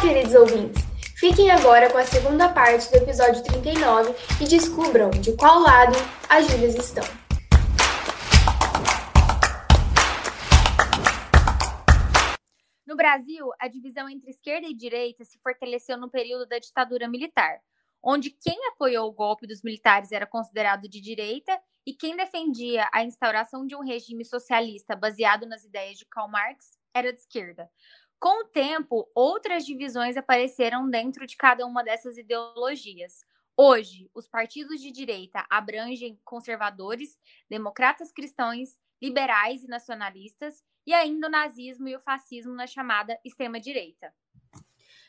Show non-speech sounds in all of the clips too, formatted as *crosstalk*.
queridos ouvintes! Fiquem agora com a segunda parte do episódio 39 e descubram de qual lado as Júlias estão. No Brasil, a divisão entre esquerda e direita se fortaleceu no período da ditadura militar, onde quem apoiou o golpe dos militares era considerado de direita e quem defendia a instauração de um regime socialista baseado nas ideias de Karl Marx era de esquerda. Com o tempo, outras divisões apareceram dentro de cada uma dessas ideologias. Hoje, os partidos de direita abrangem conservadores, democratas cristãos, liberais e nacionalistas, e ainda o nazismo e o fascismo na chamada extrema-direita.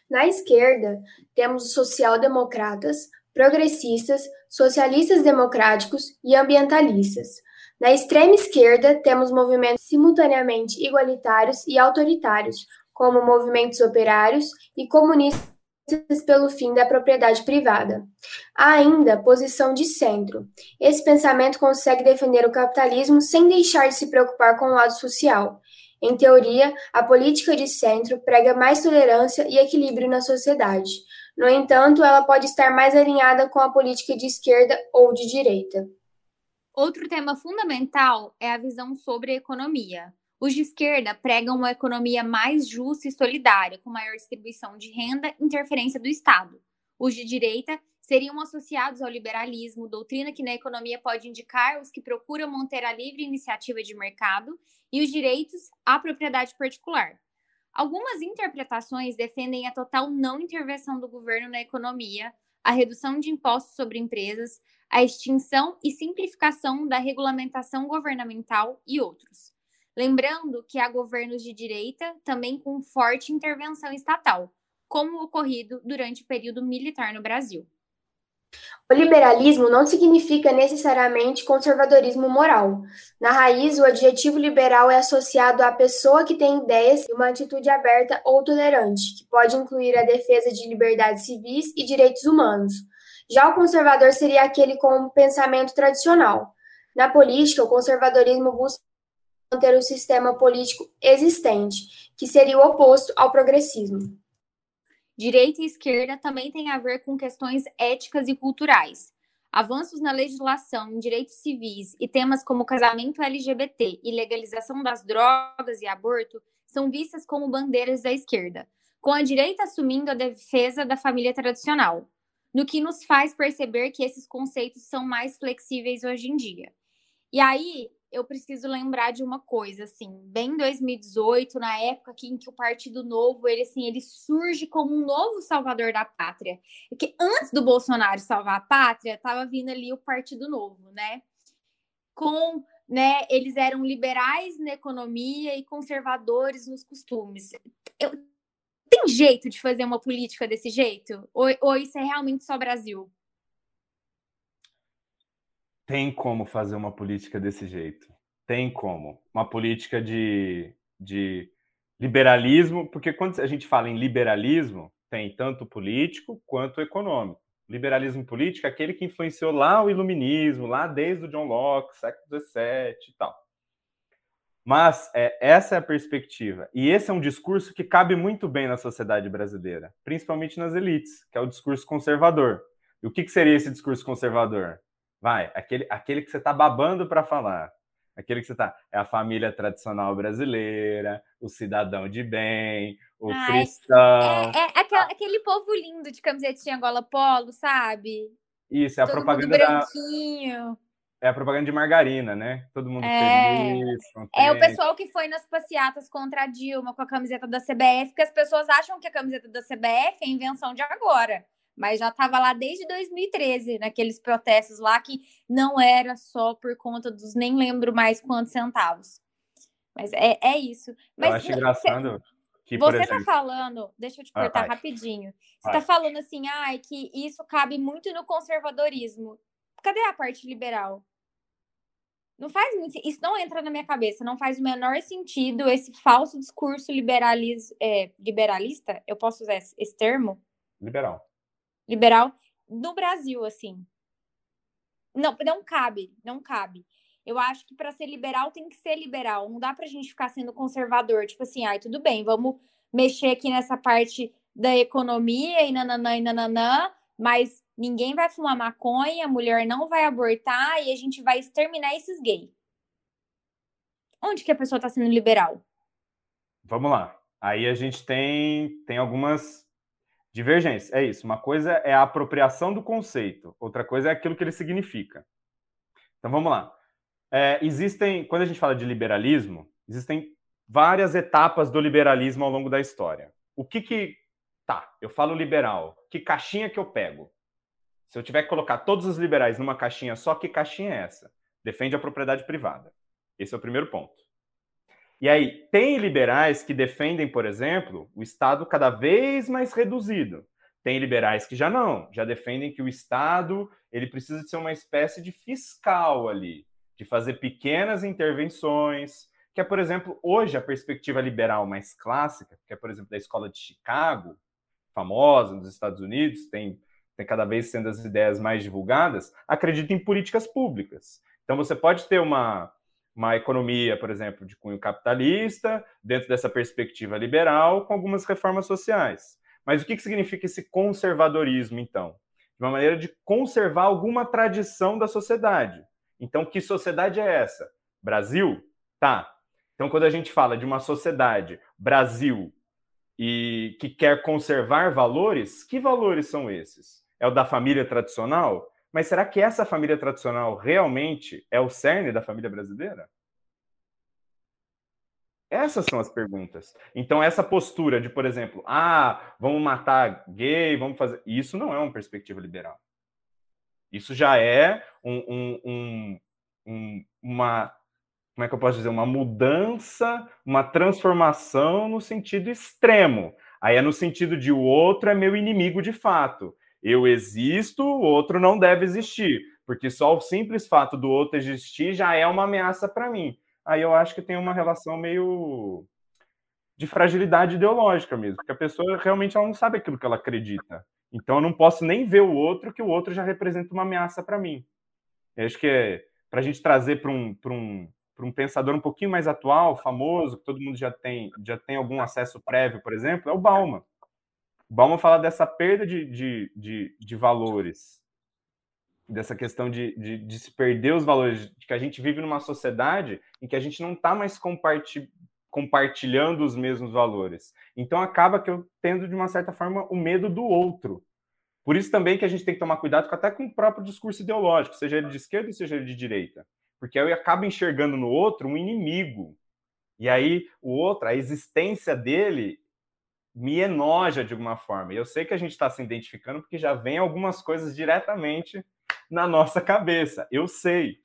Na esquerda, temos os social-democratas, progressistas, socialistas democráticos e ambientalistas. Na extrema esquerda, temos movimentos simultaneamente igualitários e autoritários, como movimentos operários e comunistas pelo fim da propriedade privada. Há ainda posição de centro. Esse pensamento consegue defender o capitalismo sem deixar de se preocupar com o lado social. Em teoria, a política de centro prega mais tolerância e equilíbrio na sociedade. No entanto, ela pode estar mais alinhada com a política de esquerda ou de direita. Outro tema fundamental é a visão sobre a economia. Os de esquerda pregam uma economia mais justa e solidária, com maior distribuição de renda e interferência do Estado. Os de direita seriam associados ao liberalismo, doutrina que na economia pode indicar os que procuram manter a livre iniciativa de mercado e os direitos à propriedade particular. Algumas interpretações defendem a total não intervenção do governo na economia, a redução de impostos sobre empresas, a extinção e simplificação da regulamentação governamental e outros. Lembrando que há governos de direita também com forte intervenção estatal, como ocorrido durante o período militar no Brasil. O liberalismo não significa necessariamente conservadorismo moral. Na raiz, o adjetivo liberal é associado à pessoa que tem ideias e uma atitude aberta ou tolerante, que pode incluir a defesa de liberdades civis e direitos humanos. Já o conservador seria aquele com um pensamento tradicional. Na política, o conservadorismo busca manter o sistema político existente, que seria o oposto ao progressismo. Direita e esquerda também têm a ver com questões éticas e culturais. Avanços na legislação em direitos civis e temas como casamento LGBT e legalização das drogas e aborto são vistas como bandeiras da esquerda, com a direita assumindo a defesa da família tradicional, no que nos faz perceber que esses conceitos são mais flexíveis hoje em dia. E aí, eu preciso lembrar de uma coisa, assim, bem 2018, na época em que o Partido Novo, ele assim, ele surge como um novo salvador da pátria. E que antes do Bolsonaro salvar a pátria, estava vindo ali o Partido Novo, né? Com, né, eles eram liberais na economia e conservadores nos costumes. Eu, tem jeito de fazer uma política desse jeito? Ou, ou isso é realmente só Brasil? Tem como fazer uma política desse jeito. Tem como. Uma política de, de liberalismo, porque quando a gente fala em liberalismo, tem tanto político quanto econômico. Liberalismo político é aquele que influenciou lá o iluminismo, lá desde o John Locke, século XVII e tal. Mas é, essa é a perspectiva. E esse é um discurso que cabe muito bem na sociedade brasileira, principalmente nas elites, que é o discurso conservador. E o que, que seria esse discurso conservador? Vai, aquele, aquele que você está babando para falar. Aquele que você está. É a família tradicional brasileira, o cidadão de bem, o Ai, cristão. É, é aquele, aquele povo lindo de camisetinha gola polo, sabe? Isso, é a Todo propaganda branquinho. Da... É a propaganda de margarina, né? Todo mundo é... feliz. Contente. É o pessoal que foi nas passeatas contra a Dilma com a camiseta da CBF, que as pessoas acham que a camiseta da CBF é invenção de agora mas já estava lá desde 2013, naqueles protestos lá que não era só por conta dos nem lembro mais quantos centavos. Mas é, é isso. Mas, eu acho engraçado. Que, você está exemplo... falando, deixa eu te ah, cortar ah, rapidinho. Você está falando assim, ai, que isso cabe muito no conservadorismo. Cadê a parte liberal? Não faz muito, isso não entra na minha cabeça, não faz o menor sentido esse falso discurso liberalis, é, liberalista, eu posso usar esse termo? Liberal liberal no Brasil, assim. Não, não cabe, não cabe. Eu acho que para ser liberal tem que ser liberal. Não dá para a gente ficar sendo conservador. Tipo assim, ai, tudo bem, vamos mexer aqui nessa parte da economia e nananã e nananã, mas ninguém vai fumar maconha, a mulher não vai abortar e a gente vai exterminar esses gays. Onde que a pessoa está sendo liberal? Vamos lá. Aí a gente tem, tem algumas divergências. É isso. Uma coisa é a apropriação do conceito, outra coisa é aquilo que ele significa. Então vamos lá. É, existem, quando a gente fala de liberalismo, existem várias etapas do liberalismo ao longo da história. O que que tá? Eu falo liberal. Que caixinha que eu pego? Se eu tiver que colocar todos os liberais numa caixinha só, que caixinha é essa? Defende a propriedade privada. Esse é o primeiro ponto. E aí, tem liberais que defendem, por exemplo, o Estado cada vez mais reduzido. Tem liberais que já não, já defendem que o Estado ele precisa de ser uma espécie de fiscal ali, de fazer pequenas intervenções, que é, por exemplo, hoje a perspectiva liberal mais clássica, que é, por exemplo, da escola de Chicago, famosa nos Estados Unidos, tem, tem cada vez sendo as ideias mais divulgadas, acredita em políticas públicas. Então você pode ter uma, uma economia, por exemplo, de cunho capitalista, dentro dessa perspectiva liberal, com algumas reformas sociais. Mas o que, que significa esse conservadorismo, então? De uma maneira de conservar alguma tradição da sociedade. Então, que sociedade é essa? Brasil? Tá. Então, quando a gente fala de uma sociedade Brasil e que quer conservar valores, que valores são esses? É o da família tradicional? Mas será que essa família tradicional realmente é o cerne da família brasileira? Essas são as perguntas. Então, essa postura de, por exemplo, ah, vamos matar gay, vamos fazer. Isso não é uma perspectiva liberal. Isso já é um, um, um, um, uma. Como é que eu posso dizer? Uma mudança, uma transformação no sentido extremo. Aí é no sentido de o outro é meu inimigo de fato. Eu existo, o outro não deve existir. Porque só o simples fato do outro existir já é uma ameaça para mim aí eu acho que tem uma relação meio de fragilidade ideológica mesmo, porque a pessoa realmente ela não sabe aquilo que ela acredita. Então eu não posso nem ver o outro, que o outro já representa uma ameaça para mim. Eu acho que é para a gente trazer para um, um, um pensador um pouquinho mais atual, famoso, que todo mundo já tem, já tem algum acesso prévio, por exemplo, é o Bauman. Bauman fala dessa perda de, de, de, de valores, dessa questão de, de, de, se perder os valores, de que a gente vive numa sociedade em que a gente não está mais comparti compartilhando os mesmos valores. Então acaba que eu tendo, de uma certa forma, o medo do outro. Por isso também que a gente tem que tomar cuidado até com o próprio discurso ideológico, seja ele de esquerda seja ele de direita. Porque eu acabo enxergando no outro um inimigo. E aí o outro, a existência dele me enoja de alguma forma. E eu sei que a gente está se identificando porque já vem algumas coisas diretamente na nossa cabeça. Eu sei.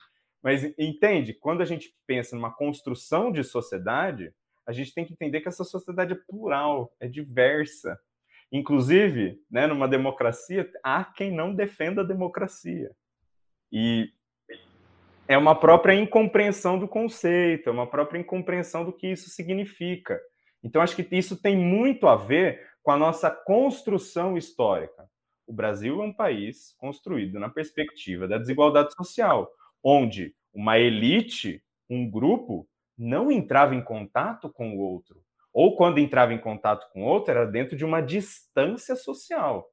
Mas entende? Quando a gente pensa numa construção de sociedade, a gente tem que entender que essa sociedade é plural, é diversa. Inclusive, né, numa democracia, há quem não defenda a democracia. E é uma própria incompreensão do conceito, é uma própria incompreensão do que isso significa. Então, acho que isso tem muito a ver com a nossa construção histórica. O Brasil é um país construído na perspectiva da desigualdade social, onde uma elite, um grupo, não entrava em contato com o outro. Ou quando entrava em contato com o outro, era dentro de uma distância social.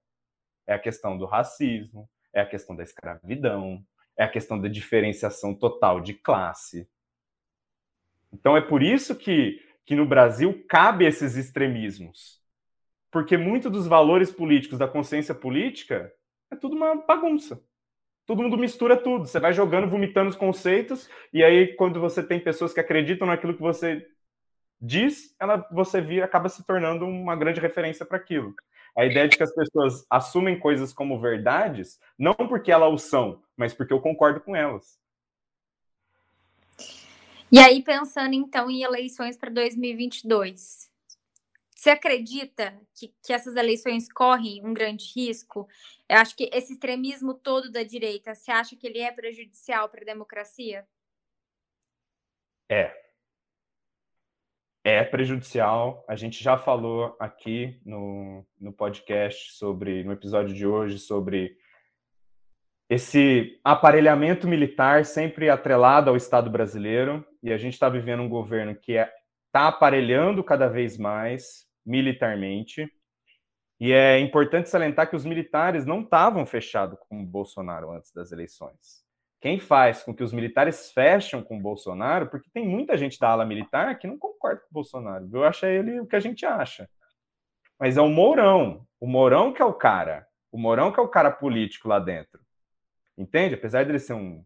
É a questão do racismo, é a questão da escravidão, é a questão da diferenciação total de classe. Então é por isso que, que no Brasil cabe esses extremismos porque muito dos valores políticos, da consciência política, é tudo uma bagunça. Todo mundo mistura tudo. Você vai jogando, vomitando os conceitos, e aí, quando você tem pessoas que acreditam naquilo que você diz, ela, você vira, acaba se tornando uma grande referência para aquilo. A ideia de que as pessoas assumem coisas como verdades, não porque elas o são, mas porque eu concordo com elas. E aí, pensando então em eleições para 2022, você acredita que, que essas eleições correm um grande risco? Eu acho que esse extremismo todo da direita, você acha que ele é prejudicial para a democracia? É. É prejudicial. A gente já falou aqui no, no podcast sobre, no episódio de hoje, sobre esse aparelhamento militar sempre atrelado ao Estado brasileiro, e a gente está vivendo um governo que está é, aparelhando cada vez mais, militarmente. E é importante salientar que os militares não estavam fechados com o Bolsonaro antes das eleições. Quem faz com que os militares fecham com o Bolsonaro, porque tem muita gente da ala militar que não concorda com o Bolsonaro. Eu acho ele o que a gente acha. Mas é o Mourão. O Mourão que é o cara. O Mourão que é o cara político lá dentro. Entende? Apesar dele ser um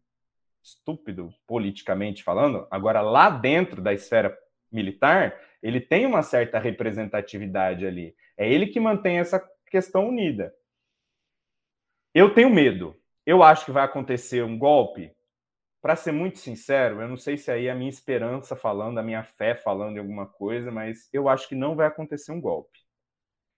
estúpido politicamente falando, agora lá dentro da esfera militar, ele tem uma certa representatividade ali. É ele que mantém essa questão unida. Eu tenho medo. Eu acho que vai acontecer um golpe. Para ser muito sincero, eu não sei se aí é a minha esperança falando, a minha fé falando em alguma coisa, mas eu acho que não vai acontecer um golpe.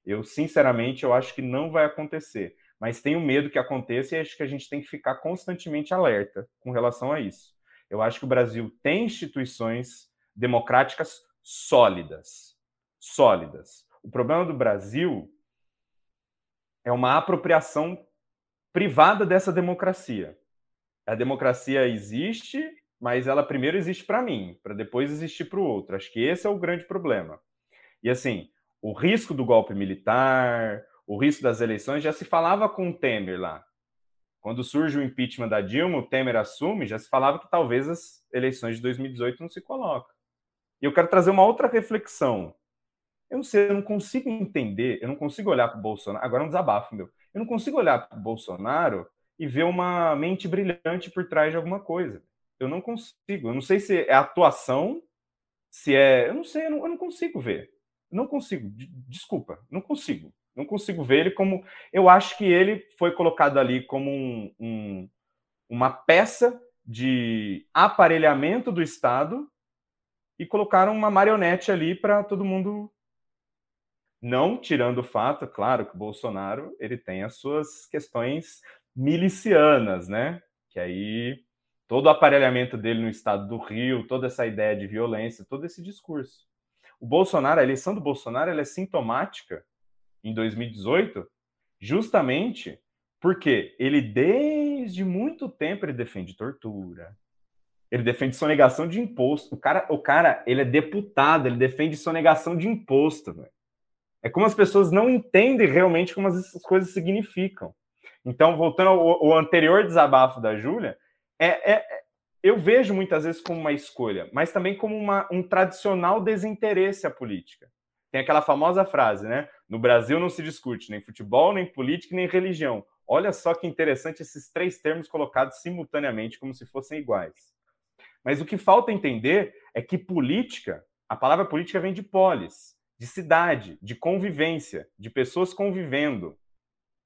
Eu, sinceramente, eu acho que não vai acontecer. Mas tenho medo que aconteça e acho que a gente tem que ficar constantemente alerta com relação a isso. Eu acho que o Brasil tem instituições democráticas sólidas. Sólidas. O problema do Brasil é uma apropriação privada dessa democracia. A democracia existe, mas ela primeiro existe para mim, para depois existir para o outro. Acho que esse é o grande problema. E assim, o risco do golpe militar, o risco das eleições, já se falava com o Temer lá. Quando surge o impeachment da Dilma, o Temer assume, já se falava que talvez as eleições de 2018 não se colocam. E eu quero trazer uma outra reflexão. Eu não sei, eu não consigo entender, eu não consigo olhar para o Bolsonaro. Agora é um desabafo, meu. Eu não consigo olhar para o Bolsonaro e ver uma mente brilhante por trás de alguma coisa. Eu não consigo. Eu não sei se é atuação, se é. Eu não sei, eu não, eu não consigo ver. Eu não consigo. Desculpa, não consigo. Não consigo ver ele como. Eu acho que ele foi colocado ali como um, um, uma peça de aparelhamento do Estado e colocaram uma marionete ali para todo mundo não tirando o fato, claro, que o Bolsonaro ele tem as suas questões milicianas, né? Que aí todo o aparelhamento dele no estado do Rio, toda essa ideia de violência, todo esse discurso. O Bolsonaro, a eleição do Bolsonaro, ela é sintomática em 2018, justamente porque ele desde muito tempo ele defende tortura, ele defende sonegação de imposto. O cara, o cara, ele é deputado, ele defende sonegação de imposto, velho. É como as pessoas não entendem realmente como essas coisas significam. Então, voltando ao, ao anterior desabafo da Júlia, é, é, eu vejo muitas vezes como uma escolha, mas também como uma, um tradicional desinteresse à política. Tem aquela famosa frase, né? No Brasil não se discute nem futebol, nem política, nem religião. Olha só que interessante esses três termos colocados simultaneamente, como se fossem iguais. Mas o que falta entender é que política, a palavra política vem de polis, de cidade, de convivência, de pessoas convivendo,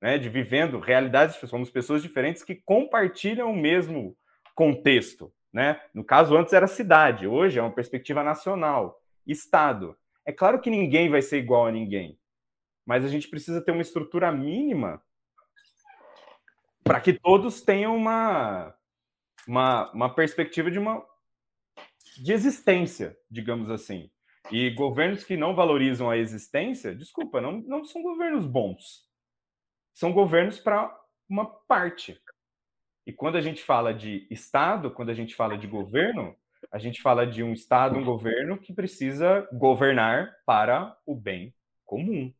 né, de vivendo realidades, somos pessoas diferentes que compartilham o mesmo contexto. Né? No caso, antes era cidade, hoje é uma perspectiva nacional, Estado. É claro que ninguém vai ser igual a ninguém, mas a gente precisa ter uma estrutura mínima para que todos tenham uma, uma, uma perspectiva de uma de existência, digamos assim. E governos que não valorizam a existência, desculpa, não, não são governos bons. São governos para uma parte. E quando a gente fala de Estado, quando a gente fala de governo, a gente fala de um Estado, um governo que precisa governar para o bem comum,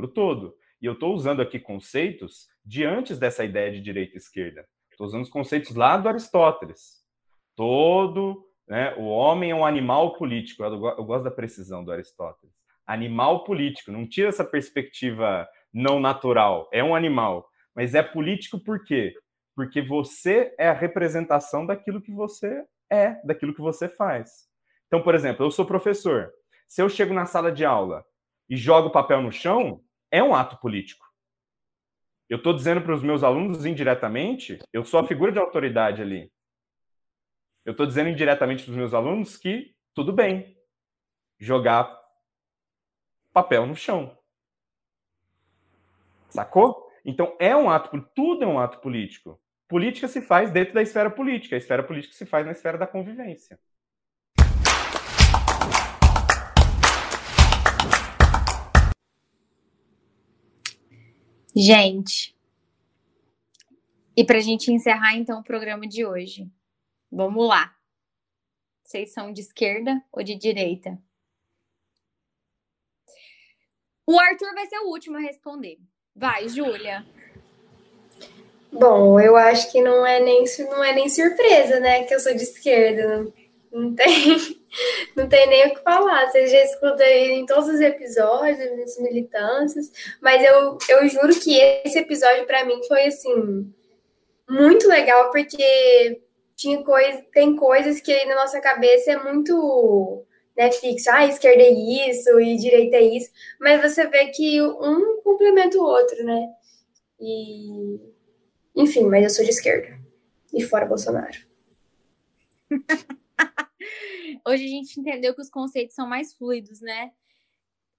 para o todo. E eu estou usando aqui conceitos de antes dessa ideia de direita e esquerda. Estou usando os conceitos lá do Aristóteles. Todo né? O homem é um animal político. Eu, eu gosto da precisão do Aristóteles. Animal político. Não tira essa perspectiva não natural. É um animal. Mas é político por quê? Porque você é a representação daquilo que você é, daquilo que você faz. Então, por exemplo, eu sou professor. Se eu chego na sala de aula e jogo papel no chão, é um ato político. Eu estou dizendo para os meus alunos indiretamente, eu sou a figura de autoridade ali. Eu estou dizendo indiretamente para os meus alunos que tudo bem jogar papel no chão. Sacou? Então é um ato, tudo é um ato político. Política se faz dentro da esfera política, a esfera política se faz na esfera da convivência. Gente, e para a gente encerrar então o programa de hoje, Vamos lá. Vocês são de esquerda ou de direita? O Arthur vai ser o último a responder. Vai, Júlia. Bom, eu acho que não é nem não é nem surpresa, né, que eu sou de esquerda. Não tem, *laughs* não tem nem o que falar. Você já escuta em todos os episódios, nas militâncias, mas eu, eu juro que esse episódio para mim foi assim muito legal porque tinha coisa, tem coisas que na nossa cabeça é muito né, fixo, ah, esquerda é isso e direita é isso, mas você vê que um complementa o outro, né? E enfim, mas eu sou de esquerda. E fora Bolsonaro. *laughs* Hoje a gente entendeu que os conceitos são mais fluidos, né?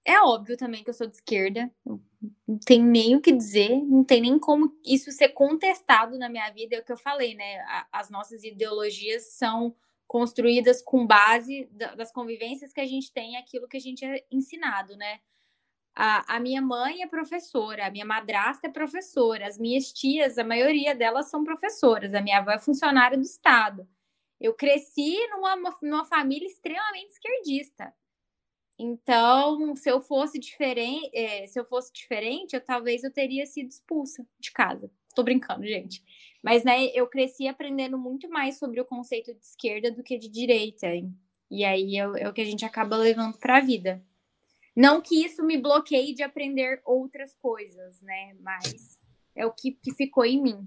É óbvio também que eu sou de esquerda, não tem nem o que dizer, não tem nem como isso ser contestado na minha vida, é o que eu falei, né? As nossas ideologias são construídas com base das convivências que a gente tem, aquilo que a gente é ensinado, né? A, a, minha mãe é professora, a minha madrasta é professora, as minhas tias, a maioria delas são professoras, a minha avó é funcionária do Estado. Eu cresci numa, numa família extremamente esquerdista. Então, se eu fosse diferente, é, se eu fosse diferente, eu talvez eu teria sido expulsa de casa. Tô brincando, gente. Mas né, eu cresci aprendendo muito mais sobre o conceito de esquerda do que de direita. E aí é, é o que a gente acaba levando para a vida. Não que isso me bloqueie de aprender outras coisas, né? Mas é o que, que ficou em mim.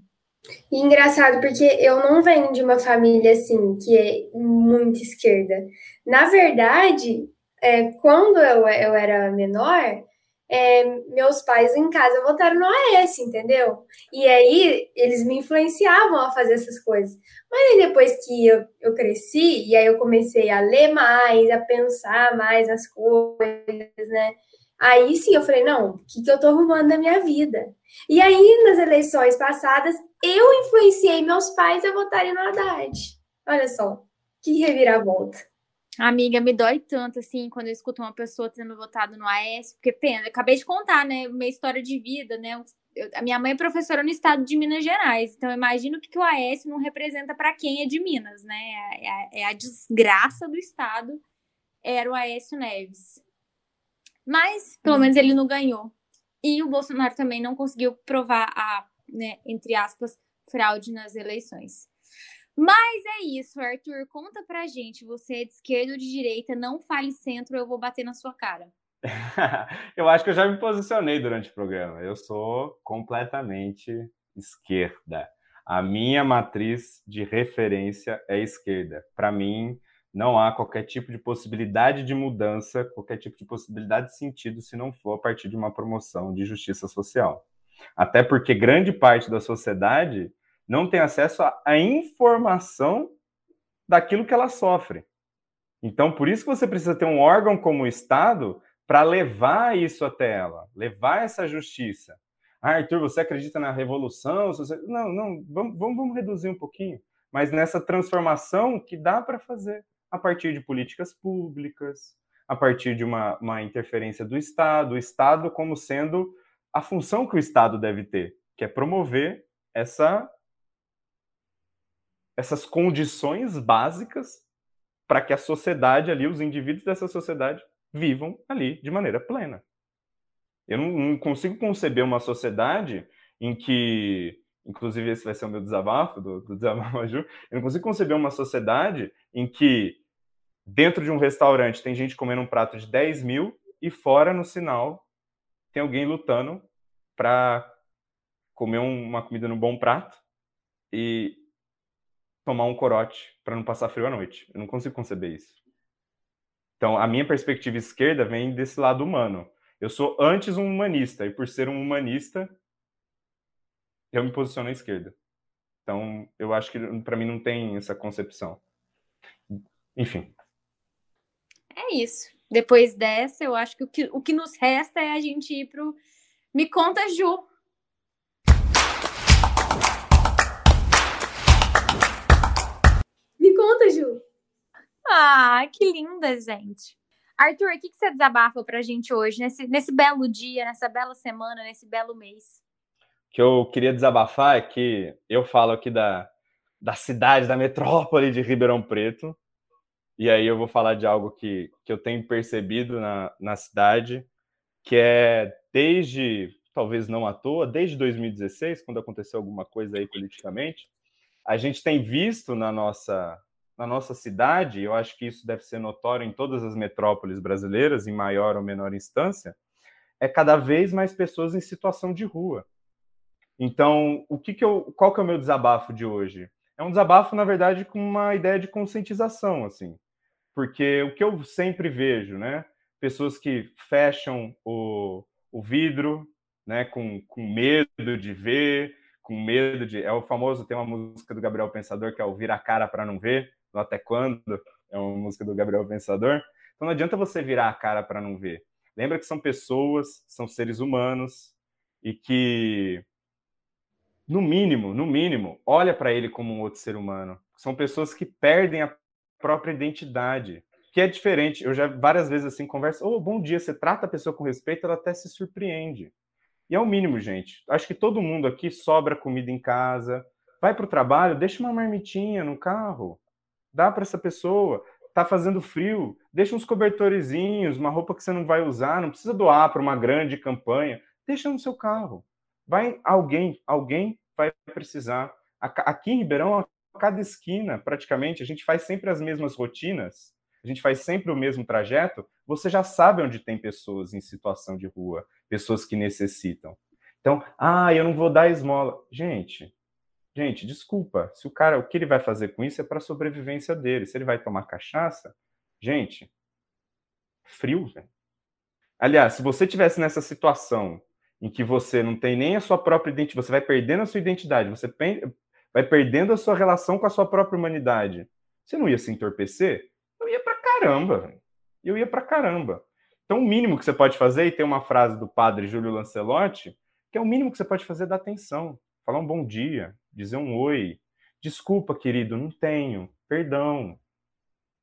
E engraçado, porque eu não venho de uma família assim, que é muito esquerda. Na verdade, é, quando eu, eu era menor, é, meus pais em casa votaram no AS, entendeu? E aí eles me influenciavam a fazer essas coisas. Mas depois que eu, eu cresci, e aí eu comecei a ler mais, a pensar mais nas coisas, né? Aí sim eu falei, não, o que, que eu tô arrumando na minha vida? E aí, nas eleições passadas, eu influenciei meus pais a votarem no Haddad. Olha só, que reviravolta. Amiga, me dói tanto, assim, quando eu escuto uma pessoa tendo votado no AS, porque pena, eu acabei de contar, né, minha história de vida, né, eu, a minha mãe é professora no estado de Minas Gerais, então imagino que, que o AS não representa para quem é de Minas, né, é a, é a desgraça do estado, era o Aécio Neves. Mas, pelo menos, ele não ganhou. E o Bolsonaro também não conseguiu provar a, né, entre aspas, fraude nas eleições. Mas é isso, Arthur. Conta pra gente. Você é de esquerda ou de direita? Não fale centro, eu vou bater na sua cara. *laughs* eu acho que eu já me posicionei durante o programa. Eu sou completamente esquerda. A minha matriz de referência é esquerda. Para mim, não há qualquer tipo de possibilidade de mudança, qualquer tipo de possibilidade de sentido se não for a partir de uma promoção de justiça social. Até porque grande parte da sociedade não tem acesso à informação daquilo que ela sofre. Então, por isso que você precisa ter um órgão como o Estado para levar isso até ela, levar essa justiça. Ah, Arthur, você acredita na revolução? Você... Não, não, vamos, vamos, vamos reduzir um pouquinho. Mas nessa transformação que dá para fazer a partir de políticas públicas, a partir de uma, uma interferência do Estado, o Estado como sendo a função que o Estado deve ter, que é promover essa essas condições básicas para que a sociedade ali, os indivíduos dessa sociedade, vivam ali de maneira plena. Eu não, não consigo conceber uma sociedade em que, inclusive esse vai ser o meu desabafo, do, do *laughs* desabafo Maju, eu não consigo conceber uma sociedade em que dentro de um restaurante tem gente comendo um prato de 10 mil e fora no sinal tem alguém lutando para comer uma comida no bom prato e tomar um corote para não passar frio à noite. Eu não consigo conceber isso. Então, a minha perspectiva esquerda vem desse lado humano. Eu sou antes um humanista, e por ser um humanista, eu me posiciono à esquerda. Então, eu acho que para mim não tem essa concepção. Enfim. É isso. Depois dessa, eu acho que o que, o que nos resta é a gente ir pro Me Conta, Ju. conta, Ju. Ah, que linda, gente. Arthur, o que, que você desabafa pra gente hoje, nesse, nesse belo dia, nessa bela semana, nesse belo mês? Que eu queria desabafar é que eu falo aqui da, da cidade, da metrópole de Ribeirão Preto, e aí eu vou falar de algo que, que eu tenho percebido na, na cidade, que é desde, talvez não à toa, desde 2016, quando aconteceu alguma coisa aí politicamente, a gente tem visto na nossa na nossa cidade, eu acho que isso deve ser notório em todas as metrópoles brasileiras, em maior ou menor instância, é cada vez mais pessoas em situação de rua. Então, o que, que eu, qual que é o meu desabafo de hoje? É um desabafo, na verdade, com uma ideia de conscientização, assim, porque o que eu sempre vejo, né, pessoas que fecham o, o vidro, né, com, com medo de ver, com medo de. É o famoso, tem uma música do Gabriel Pensador que é o Vira a Cara para Não Ver, do Até Quando, é uma música do Gabriel Pensador. Então não adianta você virar a cara para não ver. Lembra que são pessoas, são seres humanos e que, no mínimo, no mínimo, olha para ele como um outro ser humano. São pessoas que perdem a própria identidade que é diferente. Eu já várias vezes assim converso, oh, bom dia, você trata a pessoa com respeito, ela até se surpreende. E é o mínimo, gente. Acho que todo mundo aqui sobra comida em casa, vai para o trabalho, deixa uma marmitinha no carro, dá para essa pessoa. Tá fazendo frio, deixa uns cobertorezinhos, uma roupa que você não vai usar, não precisa doar para uma grande campanha, deixa no seu carro. Vai alguém, alguém vai precisar. Aqui em Ribeirão, a cada esquina, praticamente, a gente faz sempre as mesmas rotinas a gente faz sempre o mesmo trajeto, você já sabe onde tem pessoas em situação de rua, pessoas que necessitam. Então, ah, eu não vou dar esmola. Gente, gente, desculpa. Se o cara, o que ele vai fazer com isso é para a sobrevivência dele. Se ele vai tomar cachaça, gente, frio, velho. Aliás, se você tivesse nessa situação em que você não tem nem a sua própria identidade, você vai perdendo a sua identidade, você vai perdendo a sua relação com a sua própria humanidade, você não ia se entorpecer? eu ia pra caramba. Eu ia pra caramba. Então, o mínimo que você pode fazer, e tem uma frase do padre Júlio Lancelotti, que é o mínimo que você pode fazer é dar atenção. Falar um bom dia, dizer um oi. Desculpa, querido, não tenho. Perdão.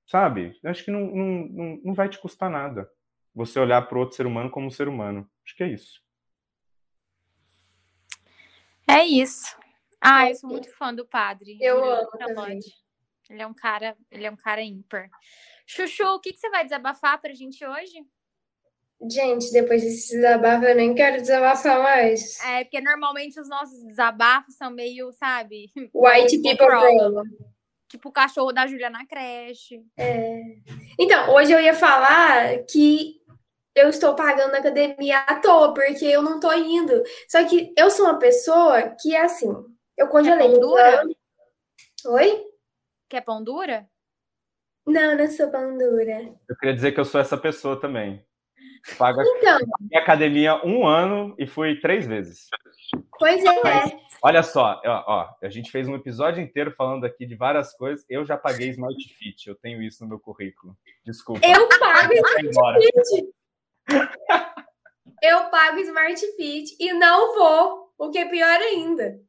Sabe? Eu acho que não, não, não, vai te custar nada você olhar para outro ser humano como um ser humano. Acho que é isso. É isso. Ah, eu sou muito fã do padre. Eu amo também. Ele é um cara, ele é um cara ímpar. Chuchu, o que, que você vai desabafar pra gente hoje? Gente, depois desse desabafo, eu nem quero desabafar mais. É, porque normalmente os nossos desabafos são meio, sabe? *laughs* White people problem. Tipo o cachorro da Júlia na creche. É. Então, hoje eu ia falar que eu estou pagando a academia à toa, porque eu não tô indo. Só que eu sou uma pessoa que é assim, eu congelei. É dura? Oi? Quer pão dura? Não, não sou pão dura. Eu queria dizer que eu sou essa pessoa também. Pago então, minha academia um ano e fui três vezes. Pois é. Mas, olha só, ó, ó, a gente fez um episódio inteiro falando aqui de várias coisas. Eu já paguei Smart Fit, eu tenho isso no meu currículo. Desculpa. Eu pago Smart Fit. Eu pago Smart Fit e não vou, o que é pior ainda.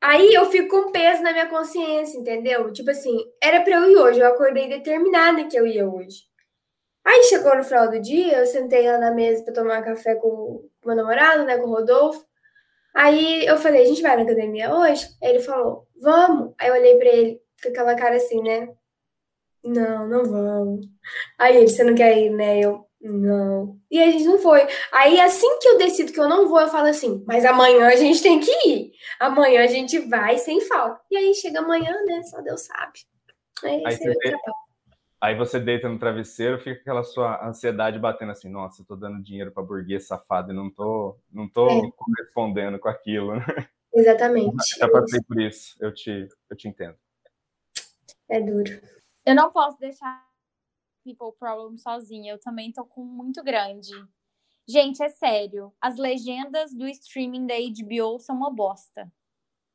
Aí eu fico com peso na minha consciência, entendeu? Tipo assim, era pra eu ir hoje, eu acordei determinada que eu ia hoje. Aí chegou no final do dia, eu sentei lá na mesa pra tomar café com o meu namorado, né, com o Rodolfo. Aí eu falei, a gente vai na academia hoje? Aí ele falou, vamos. Aí eu olhei pra ele com aquela cara assim, né? Não, não vamos. Aí ele, você não quer ir, né? Eu, não. E a gente não foi. Aí, assim que eu decido que eu não vou, eu falo assim, mas amanhã a gente tem que ir. Amanhã a gente vai sem falta. E aí chega amanhã, né? Só Deus sabe. Aí, aí, você, deita, aí você deita no travesseiro, fica aquela sua ansiedade batendo assim, nossa, eu tô dando dinheiro pra burguês safado e não tô, não tô é. correspondendo com aquilo. *laughs* Exatamente. Já passei por isso, eu te, eu te entendo. É duro. Eu não posso deixar people problem sozinha. Eu também tô com muito grande. Gente, é sério. As legendas do streaming da HBO são uma bosta.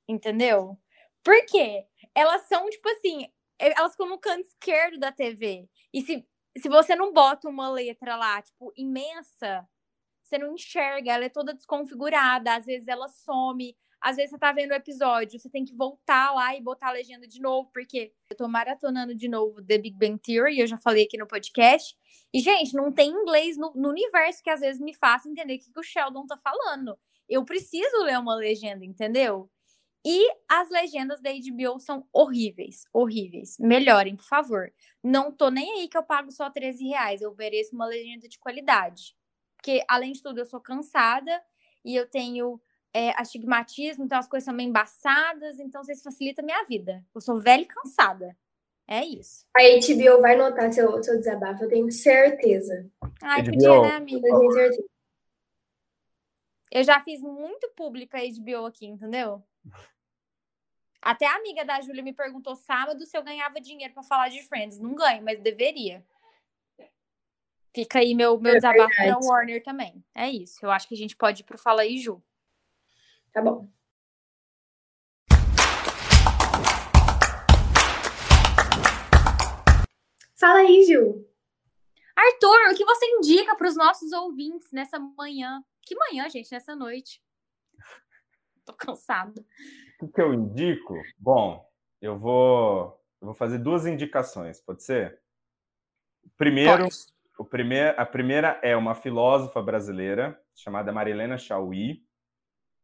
Entendeu? Por quê? Elas são, tipo assim, elas como o canto esquerdo da TV. E se, se você não bota uma letra lá, tipo, imensa, você não enxerga, ela é toda desconfigurada, às vezes ela some, às vezes você tá vendo o episódio, você tem que voltar lá e botar a legenda de novo, porque eu tô maratonando de novo The Big Bang Theory, eu já falei aqui no podcast. E, gente, não tem inglês no, no universo que às vezes me faça entender o que, que o Sheldon tá falando. Eu preciso ler uma legenda, entendeu? E as legendas da HBO são horríveis, horríveis. Melhorem, por favor. Não tô nem aí que eu pago só 13 reais. Eu mereço uma legenda de qualidade. porque além de tudo eu sou cansada e eu tenho é, astigmatismo, então as coisas são meio embaçadas, então vocês facilitam a minha vida. Eu sou velha e cansada. É isso. A HBO vai notar seu, seu desabafo, eu tenho certeza. Ai, HBO. podia, né, amiga? Eu tenho certeza. Eu já fiz muito público a HBO aqui, entendeu? Até a amiga da Júlia me perguntou sábado se eu ganhava dinheiro para falar de Friends. Não ganho, mas deveria. Fica aí meu, meu é desabafo para Warner também. É isso. Eu acho que a gente pode ir pro Fala aí, Ju. Tá bom. Fala aí, Ju. Arthur, o que você indica para os nossos ouvintes nessa manhã? Que manhã, gente? Nessa noite. *laughs* Tô cansada. O que eu indico? Bom, eu vou, eu vou fazer duas indicações, pode ser? Primeiro, o primeir, a primeira é uma filósofa brasileira chamada Marilena Chauí.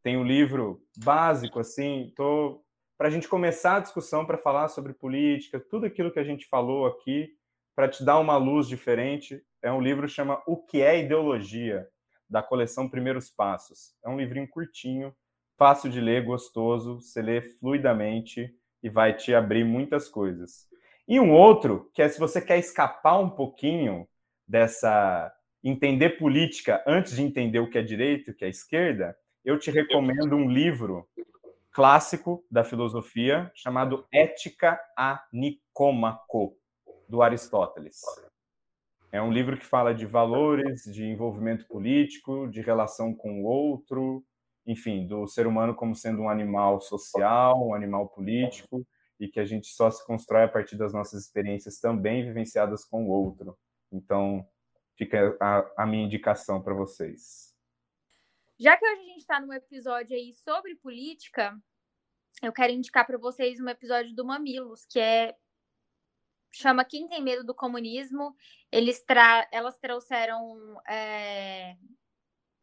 Tem um livro básico, assim, tô para a gente começar a discussão, para falar sobre política, tudo aquilo que a gente falou aqui, para te dar uma luz diferente. É um livro que chama O que é Ideologia, da coleção Primeiros Passos. É um livrinho curtinho, fácil de ler, gostoso, você lê fluidamente e vai te abrir muitas coisas. E um outro, que é se você quer escapar um pouquinho dessa entender política antes de entender o que é direito o que é esquerda, eu te recomendo um livro clássico da filosofia chamado Ética a Nicômaco do Aristóteles. É um livro que fala de valores, de envolvimento político, de relação com o outro, enfim, do ser humano como sendo um animal social, um animal político, e que a gente só se constrói a partir das nossas experiências também vivenciadas com o outro. Então, fica a, a minha indicação para vocês. Já que hoje a gente está num episódio aí sobre política, eu quero indicar para vocês um episódio do Mamilos, que é chama Quem Tem Medo do Comunismo. Eles tra elas trouxeram é,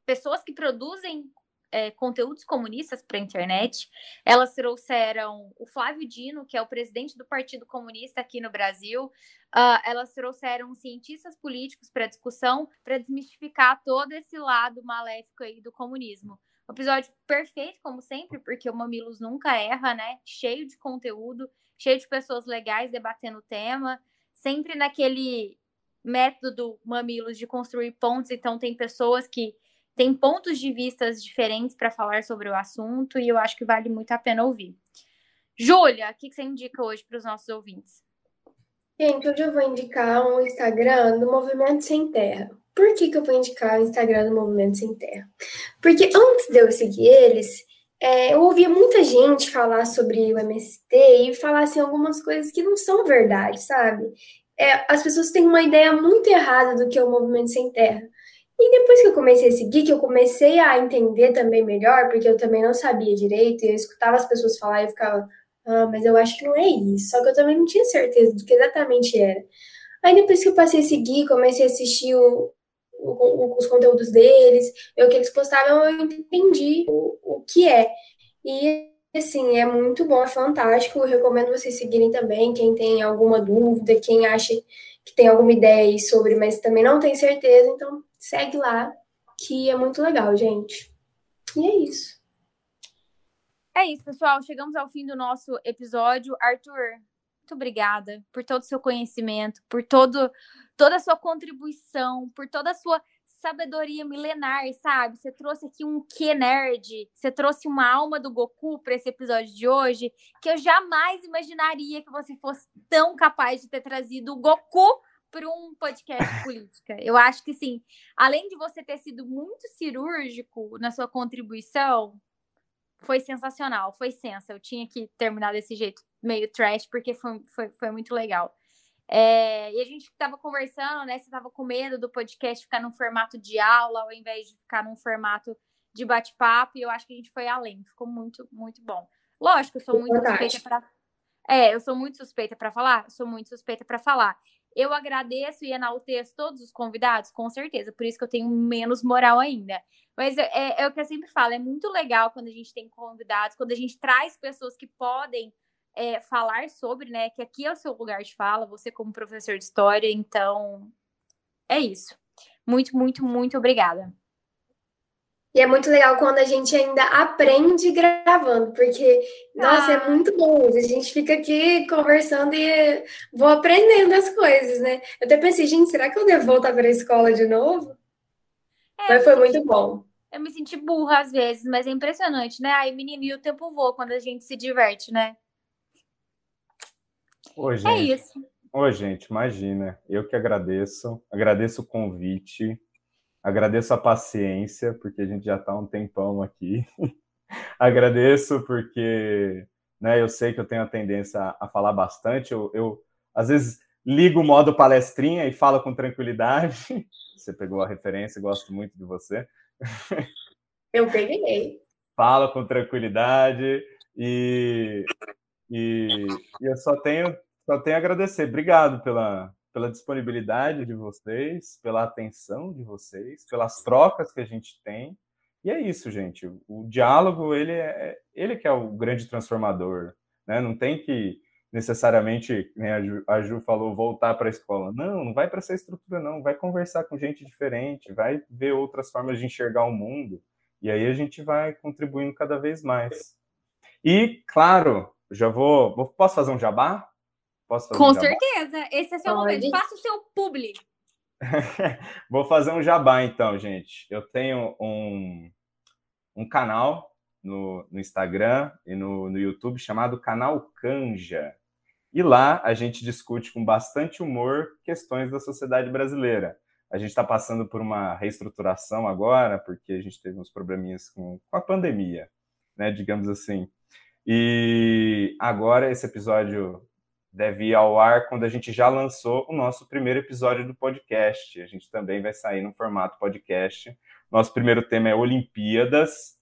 pessoas que produzem é, conteúdos comunistas para a internet. Elas trouxeram o Flávio Dino, que é o presidente do Partido Comunista aqui no Brasil. Uh, elas trouxeram cientistas políticos para discussão, para desmistificar todo esse lado maléfico aí do comunismo. Um episódio perfeito, como sempre, porque o Mamilos nunca erra, né? Cheio de conteúdo, cheio de pessoas legais debatendo o tema, sempre naquele método do Mamilos de construir pontos. Então, tem pessoas que têm pontos de vistas diferentes para falar sobre o assunto e eu acho que vale muito a pena ouvir. Júlia, o que você indica hoje para os nossos ouvintes? Gente, hoje eu vou indicar um Instagram do Movimento Sem Terra. Por que, que eu vou indicar o Instagram do Movimento Sem Terra? Porque antes de eu seguir eles, é, eu ouvia muita gente falar sobre o MST e falar assim, algumas coisas que não são verdade, sabe? É, as pessoas têm uma ideia muito errada do que é o Movimento Sem Terra. E depois que eu comecei a seguir, que eu comecei a entender também melhor, porque eu também não sabia direito, e eu escutava as pessoas falar e eu ficava, ah, mas eu acho que não é isso. Só que eu também não tinha certeza do que exatamente era. Aí depois que eu passei a seguir, comecei a assistir o, o, os conteúdos deles, ver o que eles postavam, eu entendi o, o que é. E, assim, é muito bom, é fantástico. Eu recomendo vocês seguirem também, quem tem alguma dúvida, quem acha que tem alguma ideia aí sobre, mas também não tem certeza, então segue lá, que é muito legal, gente. E é isso. É isso, pessoal. Chegamos ao fim do nosso episódio. Arthur, muito obrigada por todo o seu conhecimento, por todo, toda a sua contribuição, por toda a sua sabedoria milenar, sabe? Você trouxe aqui um que nerd, você trouxe uma alma do Goku para esse episódio de hoje, que eu jamais imaginaria que você fosse tão capaz de ter trazido o Goku para um podcast política. Eu acho que sim, além de você ter sido muito cirúrgico na sua contribuição, foi sensacional, foi sensa. Eu tinha que terminar desse jeito meio trash, porque foi, foi, foi muito legal. É, e a gente estava conversando, né? Você estava com medo do podcast ficar num formato de aula, ao invés de ficar num formato de bate-papo, e eu acho que a gente foi além, ficou muito, muito bom. Lógico, eu sou muito suspeita para. É, eu sou muito suspeita para falar, sou muito suspeita para falar. Eu agradeço e enalteço todos os convidados, com certeza, por isso que eu tenho menos moral ainda. Mas é, é, é o que eu sempre falo, é muito legal quando a gente tem convidados, quando a gente traz pessoas que podem é, falar sobre, né? Que aqui é o seu lugar de fala, você como professor de história, então é isso. Muito, muito, muito obrigada. E é muito legal quando a gente ainda aprende gravando, porque, nossa, é ah. é muito bom. A gente fica aqui conversando e vou aprendendo as coisas, né? Eu até pensei, gente, será que eu devo voltar para a escola de novo? É, mas foi muito bom. Eu me senti burra às vezes, mas é impressionante, né? Aí, menino, e o tempo voa quando a gente se diverte, né? Oi, é gente. É isso. Oi, gente, imagina. Eu que agradeço. Agradeço o convite. Agradeço a paciência, porque a gente já está um tempão aqui. *laughs* agradeço porque né, eu sei que eu tenho a tendência a, falar bastante. Eu, eu, às vezes, ligo o modo palestrinha e falo com tranquilidade. *laughs* Você pegou a referência, gosto muito de você. *laughs* Eu peguei. Falo com tranquilidade e, e, e eu só tenho, só tenho a agradecer. Obrigado pela, pela disponibilidade de vocês, pela atenção de vocês, pelas trocas que a gente tem. E é isso, gente. O diálogo, ele é ele que é o grande transformador, né? Não tem que necessariamente, né, a, Ju, a Ju falou, voltar para a escola. Não, não vai para essa estrutura, não. Vai conversar com gente diferente, vai ver outras formas de enxergar o mundo. E aí a gente vai contribuindo cada vez mais. E, claro, já vou. posso fazer um jabá? Posso fazer Com um certeza. Esse é seu Pode. momento. Faça o seu publi. *laughs* Vou fazer um jabá, então, gente. Eu tenho um, um canal no, no Instagram e no, no YouTube chamado Canal Canja. E lá a gente discute com bastante humor questões da sociedade brasileira. A gente está passando por uma reestruturação agora, porque a gente teve uns probleminhas com, com a pandemia, né? Digamos assim. E agora esse episódio deve ir ao ar quando a gente já lançou o nosso primeiro episódio do podcast. A gente também vai sair no formato podcast. Nosso primeiro tema é Olimpíadas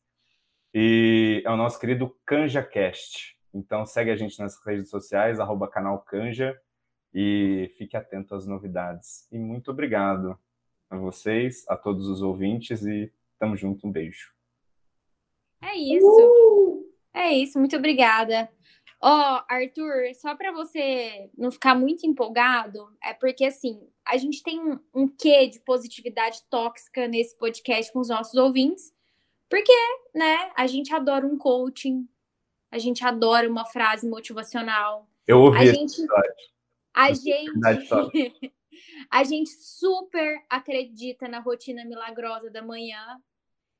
e é o nosso querido CanjaCast. Então segue a gente nas redes sociais, arroba canal Canja e fique atento às novidades. E muito obrigado a vocês, a todos os ouvintes e tamo junto, um beijo. É isso. Uh! É isso, muito obrigada. Ó, oh, Arthur, só para você não ficar muito empolgado, é porque assim, a gente tem um, um quê de positividade tóxica nesse podcast com os nossos ouvintes, porque, né, a gente adora um coaching, a gente adora uma frase motivacional. Eu ouvi a gente, a gente, *laughs* a gente super acredita na rotina milagrosa da manhã.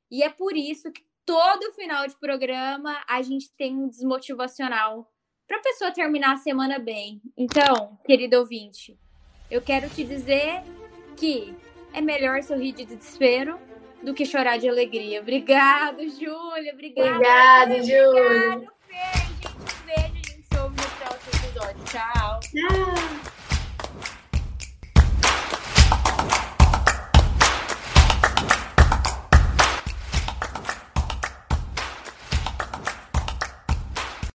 E é por isso que todo final de programa a gente tem um desmotivacional para a pessoa terminar a semana bem. Então, querido ouvinte, eu quero te dizer que é melhor sorrir de desespero do que chorar de alegria. Obrigado, Júlia. Obrigada. Obrigada, Júlia. Obrigado, Fê. Gente, um beijo. A gente se ouve no próximo episódio. Tchau. Tchau.